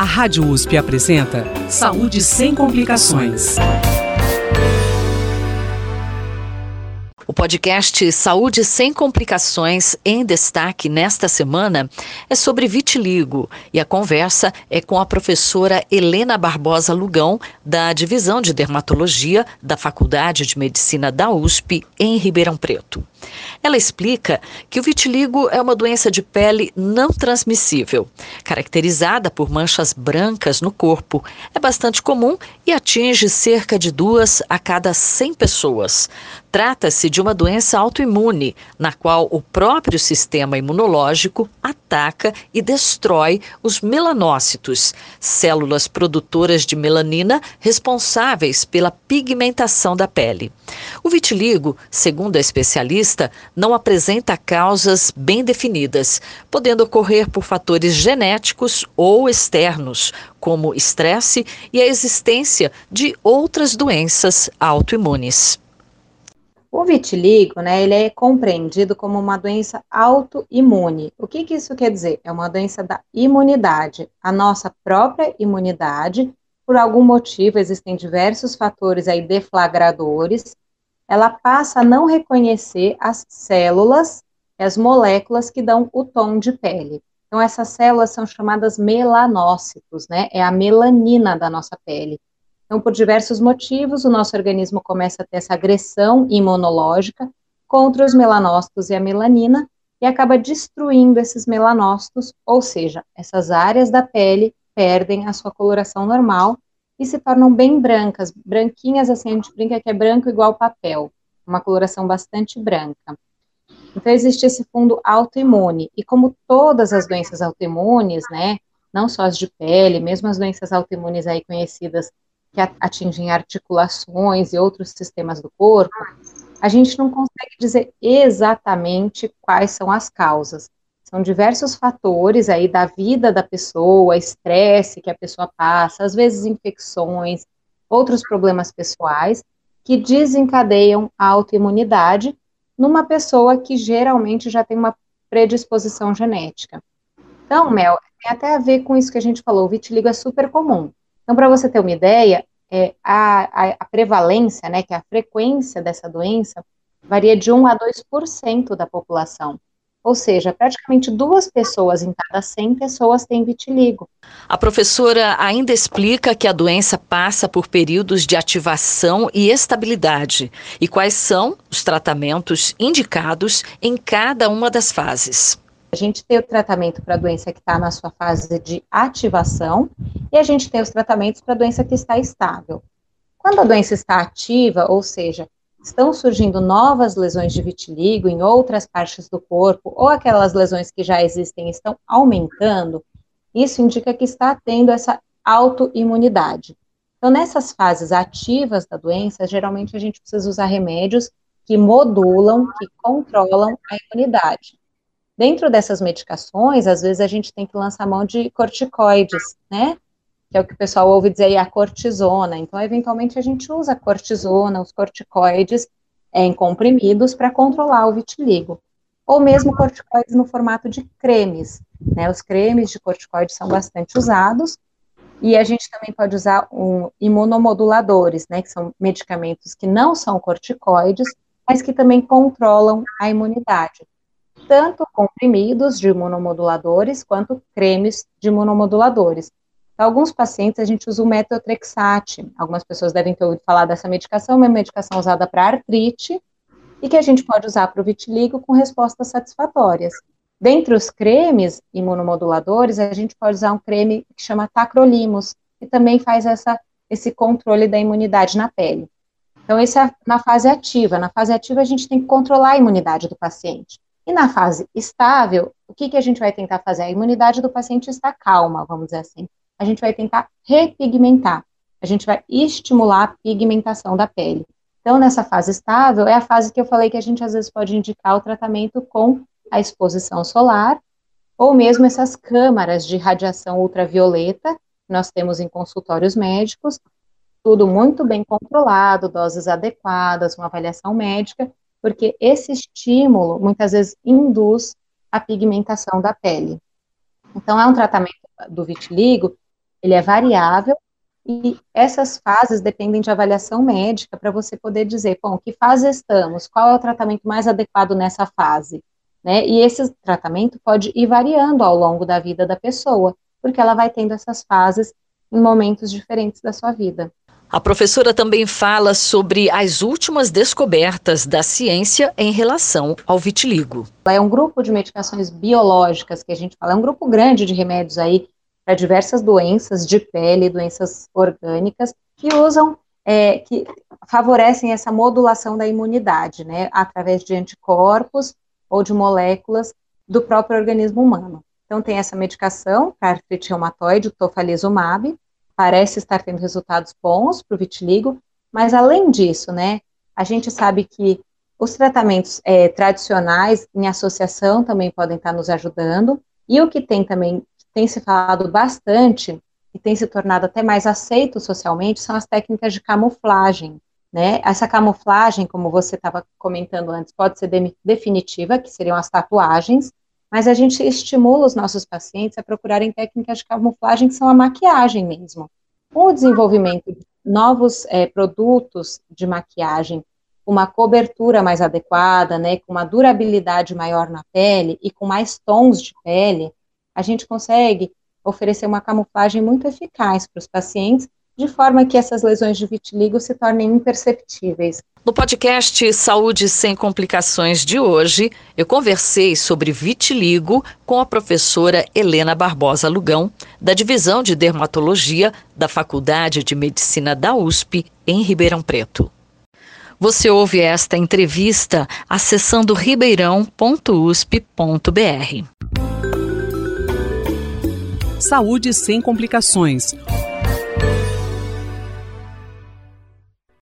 A Rádio USP apresenta Saúde sem complicações. O podcast Saúde Sem Complicações, em destaque nesta semana, é sobre vitiligo e a conversa é com a professora Helena Barbosa Lugão, da Divisão de Dermatologia da Faculdade de Medicina da USP, em Ribeirão Preto. Ela explica que o vitiligo é uma doença de pele não transmissível, caracterizada por manchas brancas no corpo. É bastante comum e atinge cerca de duas a cada 100 pessoas. Trata-se de uma doença autoimune, na qual o próprio sistema imunológico ataca e destrói os melanócitos, células produtoras de melanina responsáveis pela pigmentação da pele. O vitiligo, segundo a especialista, não apresenta causas bem definidas, podendo ocorrer por fatores genéticos ou externos, como estresse e a existência de outras doenças autoimunes. O vitiligo, né, ele é compreendido como uma doença autoimune. O que, que isso quer dizer? É uma doença da imunidade, a nossa própria imunidade. Por algum motivo, existem diversos fatores aí deflagradores ela passa a não reconhecer as células, as moléculas que dão o tom de pele. Então, essas células são chamadas melanócitos, né? É a melanina da nossa pele. Então, por diversos motivos, o nosso organismo começa a ter essa agressão imunológica contra os melanócitos e a melanina e acaba destruindo esses melanócitos, ou seja, essas áreas da pele perdem a sua coloração normal e se tornam bem brancas, branquinhas assim, a gente brinca que é branco igual papel, uma coloração bastante branca. Então existe esse fundo autoimune, e como todas as doenças autoimunes, né, não só as de pele, mesmo as doenças autoimunes aí conhecidas que atingem articulações e outros sistemas do corpo, a gente não consegue dizer exatamente quais são as causas. São diversos fatores aí da vida da pessoa, estresse que a pessoa passa, às vezes infecções, outros problemas pessoais, que desencadeiam a autoimunidade numa pessoa que geralmente já tem uma predisposição genética. Então, Mel, tem até a ver com isso que a gente falou, o vitiligo é super comum. Então, para você ter uma ideia, é, a, a, a, prevalência, né, que é a frequência dessa doença, varia de 1 a 2% da população. Ou seja, praticamente duas pessoas em cada 100 pessoas têm vitiligo. A professora ainda explica que a doença passa por períodos de ativação e estabilidade e quais são os tratamentos indicados em cada uma das fases. A gente tem o tratamento para a doença que está na sua fase de ativação e a gente tem os tratamentos para a doença que está estável. Quando a doença está ativa, ou seja, estão surgindo novas lesões de vitiligo em outras partes do corpo, ou aquelas lesões que já existem estão aumentando, isso indica que está tendo essa autoimunidade. Então, nessas fases ativas da doença, geralmente a gente precisa usar remédios que modulam, que controlam a imunidade. Dentro dessas medicações, às vezes a gente tem que lançar mão de corticoides, né? Que é o que o pessoal ouve dizer aí, a cortisona. Então, eventualmente, a gente usa a cortisona, os corticoides é, em comprimidos para controlar o vitiligo. Ou mesmo corticoides no formato de cremes. Né? Os cremes de corticoides são bastante usados. E a gente também pode usar um, imunomoduladores, né, que são medicamentos que não são corticoides, mas que também controlam a imunidade. Tanto comprimidos de imunomoduladores quanto cremes de imunomoduladores. Para alguns pacientes, a gente usa o metotrexate. Algumas pessoas devem ter ouvido falar dessa medicação, uma medicação usada para artrite e que a gente pode usar para o vitiligo com respostas satisfatórias. Dentre os cremes imunomoduladores, a gente pode usar um creme que chama tacrolimus, que também faz essa, esse controle da imunidade na pele. Então, esse é na fase ativa. Na fase ativa, a gente tem que controlar a imunidade do paciente. E na fase estável, o que, que a gente vai tentar fazer? A imunidade do paciente está calma, vamos dizer assim a gente vai tentar repigmentar. A gente vai estimular a pigmentação da pele. Então, nessa fase estável, é a fase que eu falei que a gente às vezes pode indicar o tratamento com a exposição solar, ou mesmo essas câmaras de radiação ultravioleta que nós temos em consultórios médicos, tudo muito bem controlado, doses adequadas, uma avaliação médica, porque esse estímulo muitas vezes induz a pigmentação da pele. Então, é um tratamento do vitiligo ele é variável e essas fases dependem de avaliação médica para você poder dizer, bom, que fase estamos, qual é o tratamento mais adequado nessa fase, né? E esse tratamento pode ir variando ao longo da vida da pessoa, porque ela vai tendo essas fases em momentos diferentes da sua vida. A professora também fala sobre as últimas descobertas da ciência em relação ao vitiligo. É um grupo de medicações biológicas que a gente fala, é um grupo grande de remédios aí para diversas doenças de pele, doenças orgânicas, que usam, é, que favorecem essa modulação da imunidade, né, através de anticorpos ou de moléculas do próprio organismo humano. Então, tem essa medicação para artrite reumatoide, o tofalizumab, parece estar tendo resultados bons para o vitiligo, mas além disso, né, a gente sabe que os tratamentos é, tradicionais em associação também podem estar nos ajudando, e o que tem também tem se falado bastante e tem se tornado até mais aceito socialmente são as técnicas de camuflagem. Né? Essa camuflagem, como você estava comentando antes, pode ser de definitiva, que seriam as tatuagens, mas a gente estimula os nossos pacientes a procurarem técnicas de camuflagem que são a maquiagem mesmo. Com o desenvolvimento de novos é, produtos de maquiagem, uma cobertura mais adequada, né, com uma durabilidade maior na pele e com mais tons de pele, a gente consegue oferecer uma camuflagem muito eficaz para os pacientes, de forma que essas lesões de vitiligo se tornem imperceptíveis. No podcast Saúde Sem Complicações de hoje, eu conversei sobre vitiligo com a professora Helena Barbosa Lugão, da Divisão de Dermatologia da Faculdade de Medicina da USP, em Ribeirão Preto. Você ouve esta entrevista acessando ribeirão.usp.br. Saúde sem complicações